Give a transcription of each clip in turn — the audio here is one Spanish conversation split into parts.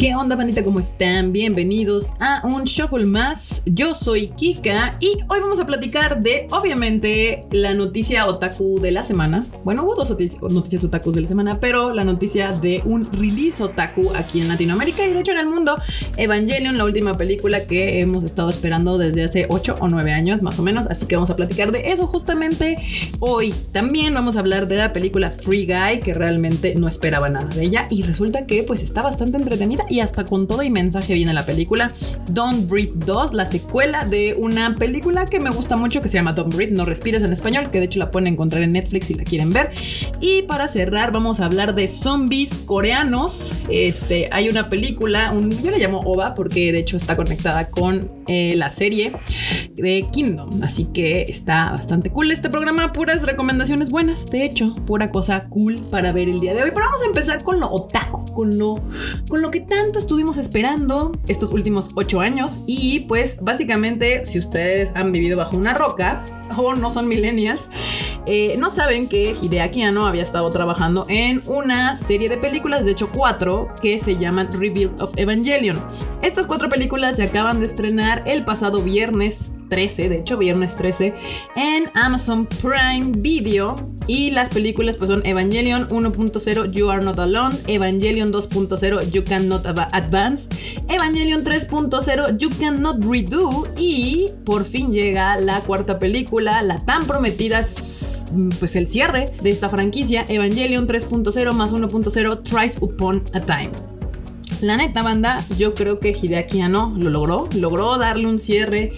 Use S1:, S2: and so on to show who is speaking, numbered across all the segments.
S1: ¿Qué onda, panita? ¿Cómo están? Bienvenidos a un shuffle más. Yo soy Kika y hoy vamos a platicar de, obviamente, la noticia otaku de la semana. Bueno, hubo dos noticias otaku de la semana, pero la noticia de un release otaku aquí en Latinoamérica y de hecho en el mundo, Evangelion, la última película que hemos estado esperando desde hace 8 o 9 años más o menos. Así que vamos a platicar de eso justamente hoy. También vamos a hablar de la película Free Guy, que realmente no esperaba nada de ella y resulta que pues está bastante entretenida y hasta con todo y mensaje viene la película Don't Breathe 2, la secuela de una película que me gusta mucho que se llama Don't Breathe, no respires en español, que de hecho la pueden encontrar en Netflix si la quieren ver. Y para cerrar vamos a hablar de zombies coreanos. Este, hay una película, un, yo la llamo OVA porque de hecho está conectada con eh, la serie de Kingdom, así que está bastante cool este programa, puras recomendaciones buenas, de hecho, pura cosa cool para ver el día de hoy. Pero vamos a empezar con lo otaku, con lo, con lo que estuvimos esperando estos últimos ocho años. Y pues básicamente, si ustedes han vivido bajo una roca o no son millennials, eh, no saben que Hideaki Anno había estado trabajando en una serie de películas, de hecho cuatro, que se llaman Rebuild of Evangelion. Estas cuatro películas se acaban de estrenar el pasado viernes 13, de hecho viernes 13, en Amazon Prime Video. Y las películas pues son Evangelion 1.0 You Are Not Alone, Evangelion 2.0 You Cannot Advance, Evangelion 3.0 You Cannot Redo y por fin llega la cuarta película, la tan prometida pues el cierre de esta franquicia, Evangelion 3.0 más 1.0 Tries Upon a Time. La neta, banda, yo creo que Hideaki Anno lo logró, logró darle un cierre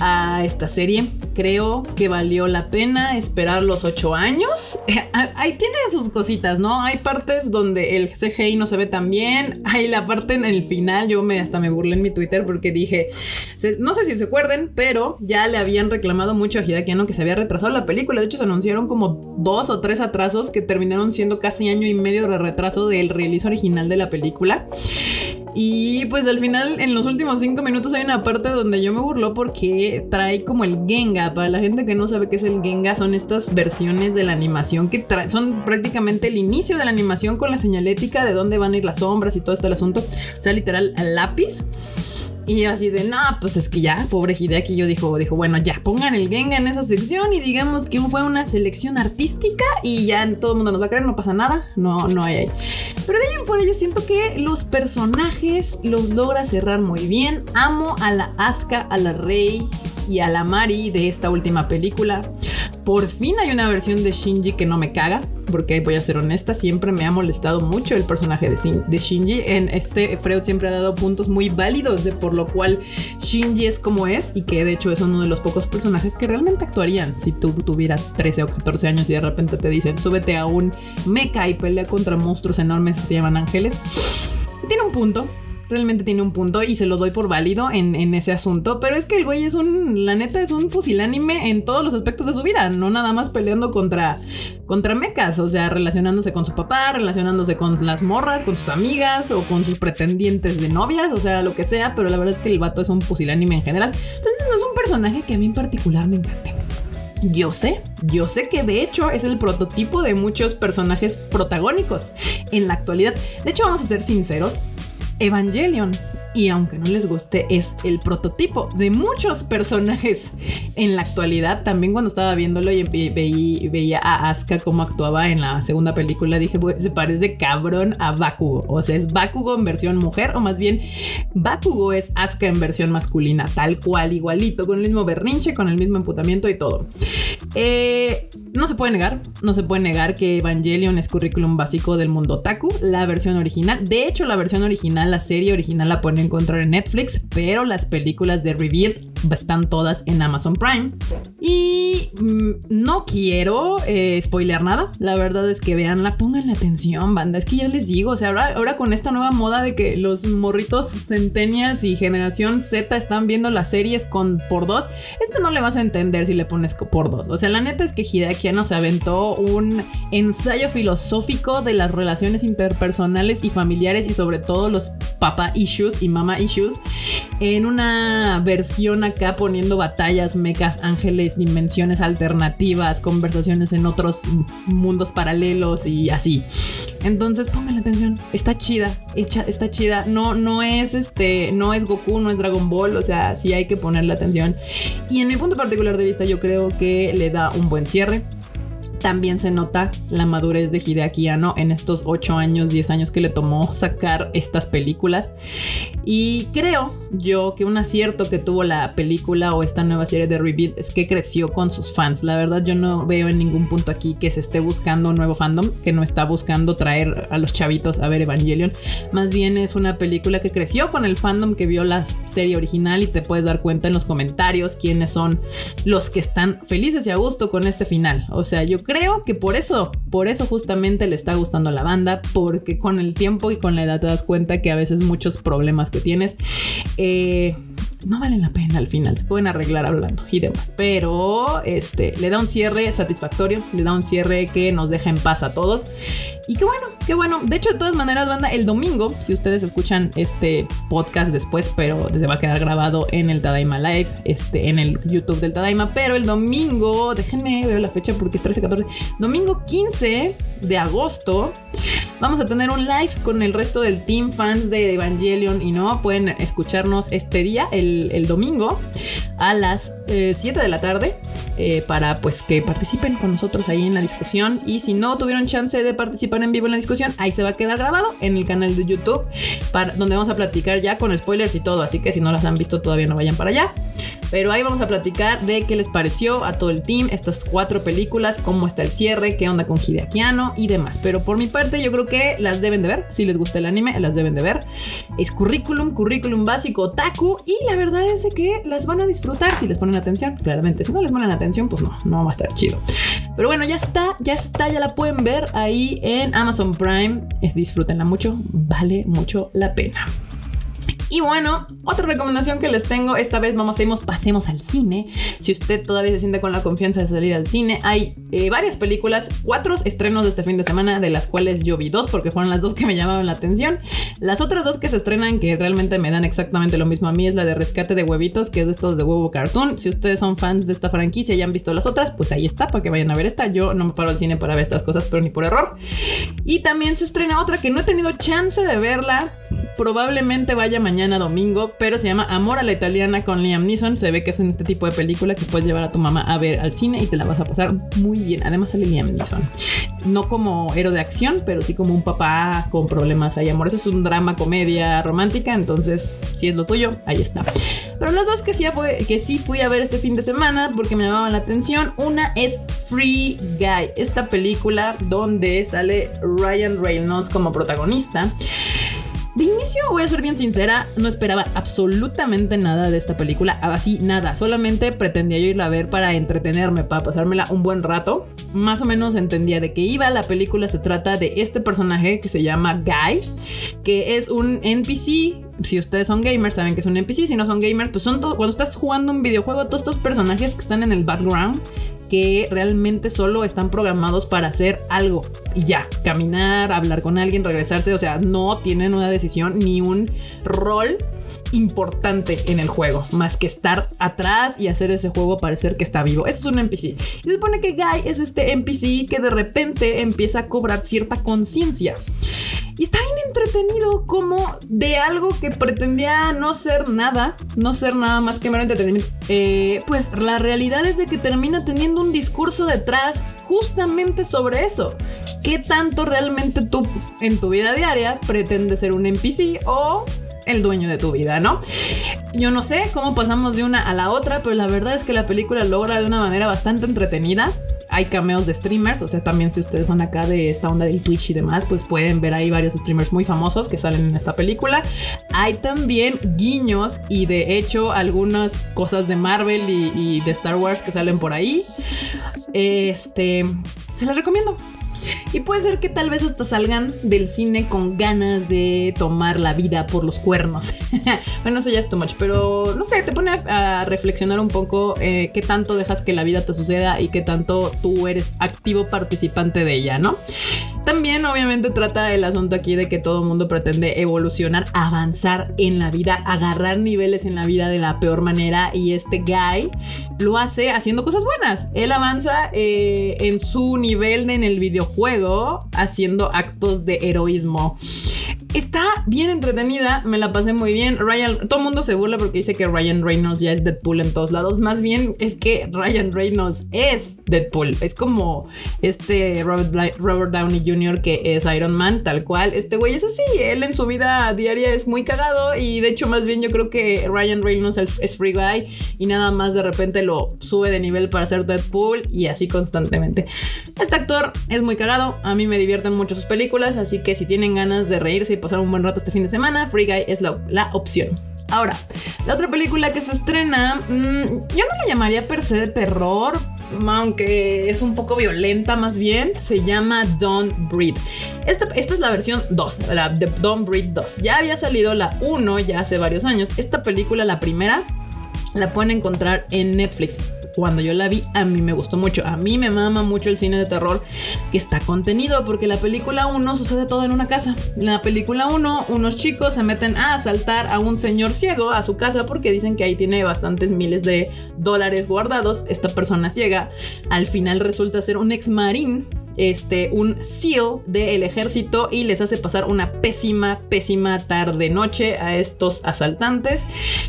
S1: a esta serie. Creo que valió la pena esperar los ocho años. Ahí tiene sus cositas, ¿no? Hay partes donde el CGI no se ve tan bien. Hay la parte en el final, yo me hasta me burlé en mi Twitter porque dije, no sé si se acuerden, pero ya le habían reclamado mucho a Hideaki Anno que se había retrasado la película. De hecho, se anunciaron como dos o tres atrasos que terminaron siendo casi año y medio de retraso del release original de la película. Y pues al final, en los últimos cinco minutos hay una parte donde yo me burlo porque trae como el Genga. Para la gente que no sabe qué es el Genga, son estas versiones de la animación que son prácticamente el inicio de la animación con la señalética de dónde van a ir las sombras y todo este asunto. O sea, literal, al lápiz. Y así de, no, pues es que ya, pobre Hideaki, yo dijo, dijo, bueno, ya, pongan el Genga en esa sección y digamos que fue una selección artística y ya todo el mundo nos va a creer, no pasa nada, no, no hay ahí. Pero de ahí en fuera yo siento que los personajes los logra cerrar muy bien. Amo a la Asuka, a la Rey y a la Mari de esta última película. Por fin hay una versión de Shinji que no me caga, porque voy a ser honesta, siempre me ha molestado mucho el personaje de, Shinji. En este Freud siempre ha dado puntos muy válidos de por lo cual Shinji es como es y que de hecho es uno de los pocos personajes que realmente actuarían si tú tuvieras 13 o 14 años y de repente te dicen súbete a un mecha y pelea contra monstruos enormes que se llaman ángeles. Tiene un punto, realmente tiene un punto y se lo doy por válido en, ese asunto. Pero es que el güey es un, la neta, es un fusilánime en todos los aspectos de su vida, no nada más peleando contra, contra mecas, o sea, relacionándose con su papá, relacionándose con las morras, con sus amigas o con sus pretendientes de novias, o sea, lo que sea, pero la verdad es que el vato es un fusilánime en general. Entonces no es un personaje que a mí en particular me encante. Yo sé, yo sé que de hecho es el prototipo de muchos personajes protagónicos en la actualidad. De hecho, vamos a ser sinceros, Evangelion. Y aunque no les guste, es el prototipo de muchos personajes en la actualidad. También cuando estaba viéndolo y veía, a Asuka cómo actuaba en la segunda película, dije, se parece cabrón a Bakugo. O sea, es Bakugo en versión mujer, o más bien, Bakugo es Asuka en versión masculina, tal cual, igualito, con el mismo berrinche, con el mismo emputamiento y todo. Eh, no se puede negar, no se puede negar que Evangelion es currículum básico del mundo otaku, la versión original. De hecho, la versión original, la serie original la pueden encontrar en Netflix, pero las películas de Revealed están todas en Amazon Prime. Y mm, no quiero eh, spoilear nada, la verdad es que veanla, pongan la atención, banda. Es que ya les digo, o sea, ahora, ahora con esta nueva moda de que los morritos centenias y generación Z están viendo las series con por dos, este no le vas a entender si le pones por dos. O sea, la neta es que Hideaki nos aventó un ensayo filosófico de las relaciones interpersonales y familiares y sobre todo los papa issues y mama issues en una versión acá poniendo batallas, mecas, ángeles, dimensiones alternativas, conversaciones en otros mundos paralelos y así. Entonces, pónganle atención. Está chida, está chida. No, no es este, no es Goku, no es Dragon Ball. O sea, sí hay que ponerle atención. Y en mi punto particular de vista, yo creo que le da un buen cierre también se nota la madurez de Hideaki Anno en estos 8 años, 10 años que le tomó sacar estas películas. Y creo yo que un acierto que tuvo la película o esta nueva serie de Rebuild es que creció con sus fans. La verdad yo no veo en ningún punto aquí que se esté buscando un nuevo fandom, que no está buscando traer a los chavitos a ver Evangelion. Más bien es una película que creció con el fandom que vio la serie original y te puedes dar cuenta en los comentarios quiénes son los que están felices y a gusto con este final. O sea, yo creo que por eso, por eso justamente le está gustando la banda, porque con el tiempo y con la edad te das cuenta que a veces muchos problemas que tienes eh, no valen la pena al final, se pueden arreglar hablando y demás, pero este le da un cierre satisfactorio, le da un cierre que nos deja en paz a todos. Y qué bueno, qué bueno. De hecho, de todas maneras, banda, el domingo, si ustedes escuchan este podcast después, pero se va a quedar grabado en el Tadaima Live, este, en el YouTube del Tadaima, pero el domingo, déjenme ver la fecha porque es 13, 14, domingo 15 de agosto Vamos a tener un live con el resto del team fans de Evangelion y no pueden escucharnos este día, el, domingo, a las 7 eh, de la tarde. Eh, para pues que participen con nosotros ahí en la discusión. Y si no tuvieron chance de participar en vivo en la discusión ahí se va a quedar grabado en el canal de YouTube para, donde vamos a platicar ya con spoilers y todo. Así que si no las han visto todavía no vayan para allá pero ahí vamos a platicar de qué les pareció a todo el team estas cuatro películas cómo está el cierre qué onda con Hideaki y demás pero por mi parte yo creo que las deben de ver. Si les gusta el anime, las deben de ver. Es currículum, currículum básico, otaku. Y la verdad es que las van a disfrutar si les ponen atención. Claramente, si no les ponen atención, pues no, no va a estar chido. Pero bueno, ya está, ya está, ya la pueden ver ahí en Amazon Prime. Disfrútenla mucho, vale mucho la pena. Y bueno, otra recomendación que les tengo, esta vez vamos a irnos, pasemos al cine. Si usted todavía se siente con la confianza de salir al cine, hay eh, varias películas, cuatro estrenos de este fin de semana, de las cuales yo vi dos porque fueron las dos que me llamaban la atención. Las otras dos que se estrenan, que realmente me dan exactamente lo mismo a mí, es la de Rescate de Huevitos, que es de estos de huevo cartoon. Si ustedes son fans de esta franquicia y han visto las otras, pues ahí está, para que vayan a ver esta. Yo no me paro al cine para ver estas cosas, pero ni por error. Y también se estrena otra que no he tenido chance de verla. Probablemente vaya mañana domingo, pero se llama Amor a la Italiana con Liam Neeson. Se ve que es en este tipo de película que puedes llevar a tu mamá a ver al cine y te la vas a pasar muy bien. Además sale Liam Neeson. No como héroe de acción, pero sí como un papá con problemas ahí. Amor, eso es un drama, comedia romántica. Entonces, si es lo tuyo, ahí está. Pero las dos que sí, fue, que sí fui a ver este fin de semana porque me llamaban la atención. Una es Free Guy, esta película donde sale Ryan Reynolds como protagonista. De inicio, voy a ser bien sincera, no esperaba absolutamente nada de esta película, así nada, solamente pretendía yo irla a ver para entretenerme, para pasármela un buen rato. Más o menos entendía de qué iba. La película se trata de este personaje que se llama Guy, que es un NPC si ustedes son gamers, saben que es un NPC. Si no son gamers, pues son todo. Cuando estás jugando un videojuego, todos estos personajes que están en el background que realmente solo están programados para hacer algo y ya, caminar, hablar con alguien, regresarse, o sea, no tienen una decisión ni un rol importante en el juego, más que estar atrás y hacer ese juego parecer que está vivo. Eso es un NPC. Y se supone que Guy es este NPC que de repente empieza a cobrar cierta conciencia. Y está bien como de algo que pretendía no ser nada, no ser nada más que mero entretenimiento. Eh, pues la realidad es de que termina teniendo un discurso detrás justamente sobre eso. ¿Qué tanto realmente tú en tu vida diaria pretendes ser un NPC o el dueño de tu vida, ¿no? Yo no sé cómo pasamos de una a la otra, pero la verdad es que la película logra de una manera bastante entretenida. Hay cameos de streamers, o sea, también si ustedes son acá de esta onda del Twitch y demás, pues pueden ver ahí varios streamers muy famosos que salen en esta película. Hay también guiños y de hecho algunas cosas de Marvel y, de Star Wars que salen por ahí. Este, se las recomiendo Y puede ser que tal vez hasta salgan del cine con ganas de tomar la vida por los cuernos. bueno, eso ya es too much, pero no sé, te pone a, reflexionar un poco eh, qué tanto dejas que la vida te suceda y qué tanto tú eres activo participante de ella, ¿no? También obviamente trata el asunto aquí de que todo el mundo pretende evolucionar, avanzar en la vida, agarrar niveles en la vida de la peor manera y este guy lo hace haciendo cosas buenas. Él avanza eh, en su nivel en el videojuego haciendo actos de heroísmo. Está bien entretenida, me la pasé muy bien. Ryan, todo el mundo se burla porque dice que Ryan Reynolds ya es Deadpool en todos lados. Más bien es que Ryan Reynolds es Deadpool. Es como este Robert, Downey Jr. que es Iron Man, tal cual. Este güey es así. Él en su vida diaria es muy cagado y de hecho más bien yo creo que Ryan Reynolds es Free Guy y nada más de repente lo sube de nivel para ser Deadpool y así constantemente. Este actor es muy cagado. A mí me divierten mucho sus películas, así que si tienen ganas de reírse y pasar un buen rato este fin de semana, Free Guy es la, opción. Ahora, la otra película que se estrena, mm, yo no la llamaría per se de terror, aunque es un poco violenta más bien, se llama Don't Breathe. Esta, esta es la versión 2, la de Don't Breathe 2. Ya había salido la 1 ya hace varios años. Esta película, la primera, la pueden encontrar en Netflix cuando yo la vi, a mí me gustó mucho. A mí me mama mucho el cine de terror que está contenido, porque la película 1 sucede todo en una casa. En la película 1, unos chicos se meten a asaltar a un señor ciego a su casa porque dicen que ahí tiene bastantes miles de dólares guardados. Esta persona ciega al final resulta ser un ex marín este, un SEAL del ejército y les hace pasar una pésima, pésima tarde-noche a estos asaltantes.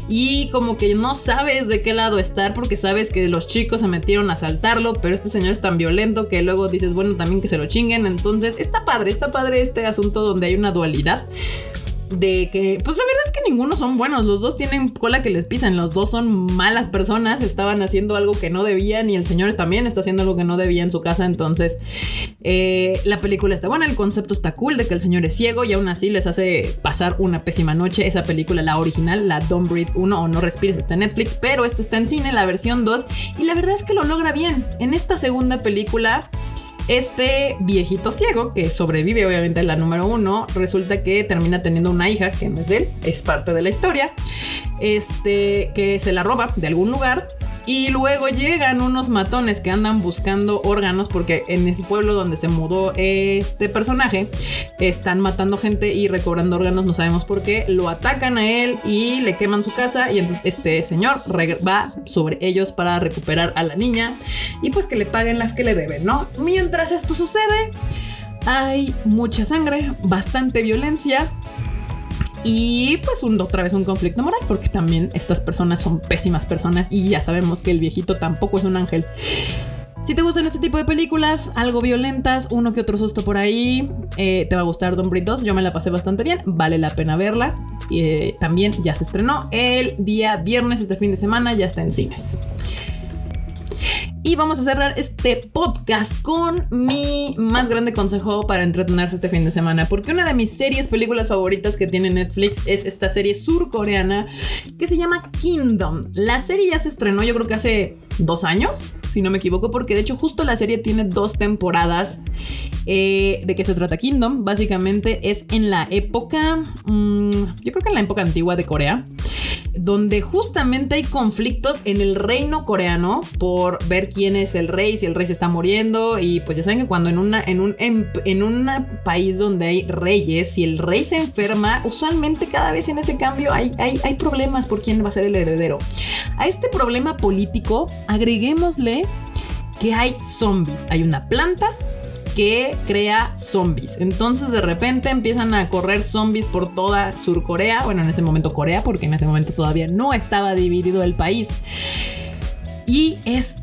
S1: Y como que no sabes de qué lado estar porque sabes que los chicos se metieron a asaltarlo, pero este señor es tan violento que luego dices, bueno, también que se lo chinguen. Entonces, está padre, está padre este asunto donde hay una dualidad de que, pues la verdad es que ninguno son buenos, los dos tienen cola que les pisan, los dos son malas personas, estaban haciendo algo que no debían y el señor también está haciendo algo que no debía en su casa, entonces eh, la película está buena, el concepto está cool de que el señor es ciego y aún así les hace pasar una pésima noche, esa película, la original, la Don't Breathe 1 o No Respires está en Netflix, pero esta está en cine, la versión 2, y la verdad es que lo logra bien, en esta segunda película este viejito ciego, que sobrevive obviamente a la número uno, resulta que termina teniendo una hija, que no es de él, es parte de la historia, este, que se la roba de algún lugar y luego llegan unos matones que andan buscando órganos porque en el pueblo donde se mudó este personaje están matando gente y recobrando órganos, no sabemos por qué. Lo atacan a él y le queman su casa y entonces este señor va sobre ellos para recuperar a la niña y pues que le paguen las que le deben, ¿no? Mientras esto sucede, hay mucha sangre, bastante violencia y pues un, otra vez un conflicto moral, porque también estas personas son pésimas personas y ya sabemos que el viejito tampoco es un ángel. Si te gustan este tipo de películas, algo violentas, uno que otro susto por ahí, eh, te va a gustar Don Breed 2. Yo me la pasé bastante bien, vale la pena verla. Eh, también ya se estrenó el día viernes, este fin de semana, ya está en cines. Y vamos a cerrar este podcast con mi más grande consejo para entretenerse este fin de semana. Porque una de mis series, películas favoritas que tiene Netflix es esta serie surcoreana que se llama Kingdom. La serie ya se estrenó, yo creo que hace dos años, si no me equivoco, porque de hecho justo la serie tiene dos temporadas. Eh, ¿De qué se trata Kingdom? Básicamente es en la época, mm, yo creo que en la época antigua de Corea donde justamente hay conflictos en el reino coreano por ver quién es el rey, si el rey se está muriendo y pues ya saben que cuando en en un en, país donde hay reyes, si el rey se enferma, usualmente cada vez en ese cambio hay, hay, hay problemas por quién va a ser el heredero. A este problema político agreguémosle que hay zombies, hay una planta que crea zombies. Entonces de repente empiezan a correr zombies por toda Surcorea, bueno, en ese momento Corea, porque en ese momento todavía no estaba dividido el país. Y es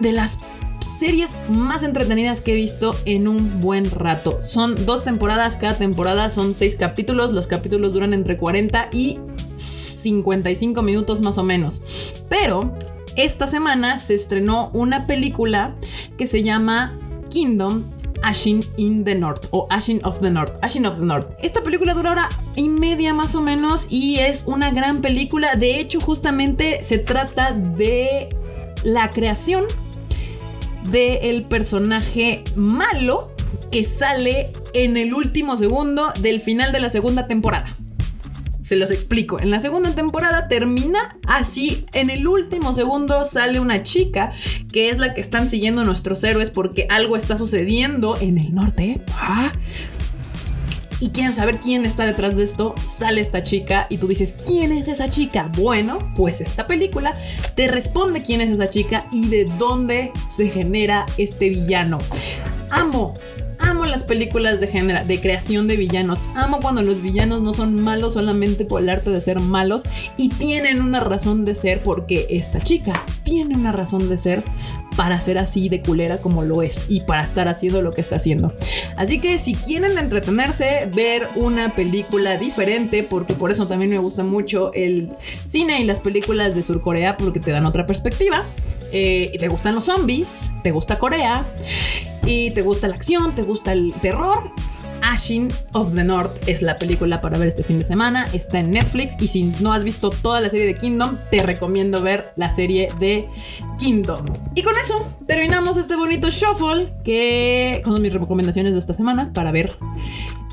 S1: de las series más entretenidas que he visto en un buen rato. Son dos temporadas, cada temporada son seis capítulos, los capítulos duran entre 40 y 55 minutos más o menos. Pero esta semana se estrenó una película que se llama Kingdom Ashin in the North o Ashin of the North. Of the North. Esta película dura hora y media más o menos y es una gran película. De hecho, justamente se trata de la creación del personaje malo que sale en el último segundo del final de la segunda temporada. Se los explico. En la segunda temporada termina así. En el último segundo sale una chica que es la que están siguiendo nuestros héroes porque algo está sucediendo en el norte. Ah, y quieren saber quién está detrás de esto, sale esta chica y tú dices, ¿quién es esa chica? Bueno, pues esta película te responde quién es esa chica y de dónde se genera este villano. Amo amo las películas de género, de creación de villanos. Amo cuando los villanos no son malos solamente por el arte de ser malos y tienen una razón de ser porque esta chica tiene una razón de ser para ser así de culera como lo es y para estar haciendo lo que está haciendo. Así que si quieren entretenerse, ver una película diferente, porque por eso también me gusta mucho el cine y las películas de Surcorea, porque te dan otra perspectiva. Eh, te gustan los zombies, te gusta Corea y te gusta la acción, te gusta el terror, Ashin of the North es la película para ver este fin de semana. Está en Netflix y si no has visto toda la serie de Kingdom, te recomiendo ver la serie de Kingdom. Y con eso terminamos este bonito shuffle que son mis recomendaciones de esta semana para ver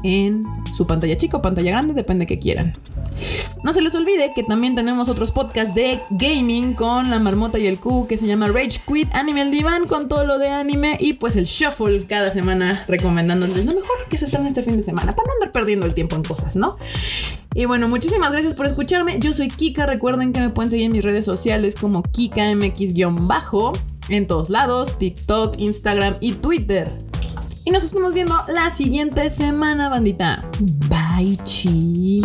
S1: en su pantalla chica o pantalla grande, depende que quieran. No se les olvide que también tenemos otros podcasts de gaming con la marmota y el Q que se llama Rage Quit Anime al Diván con todo lo de anime y pues el shuffle cada semana recomendándoles lo mejor que se está en este fin de semana para no andar perdiendo el tiempo en cosas, ¿no? Y bueno, muchísimas gracias por escucharme. Yo soy Kika. Recuerden que me pueden seguir en mis redes sociales como KikaMX-bajo en todos lados, TikTok, Instagram y Twitter. Y nos estamos viendo la siguiente semana, bandita. Bye, chi.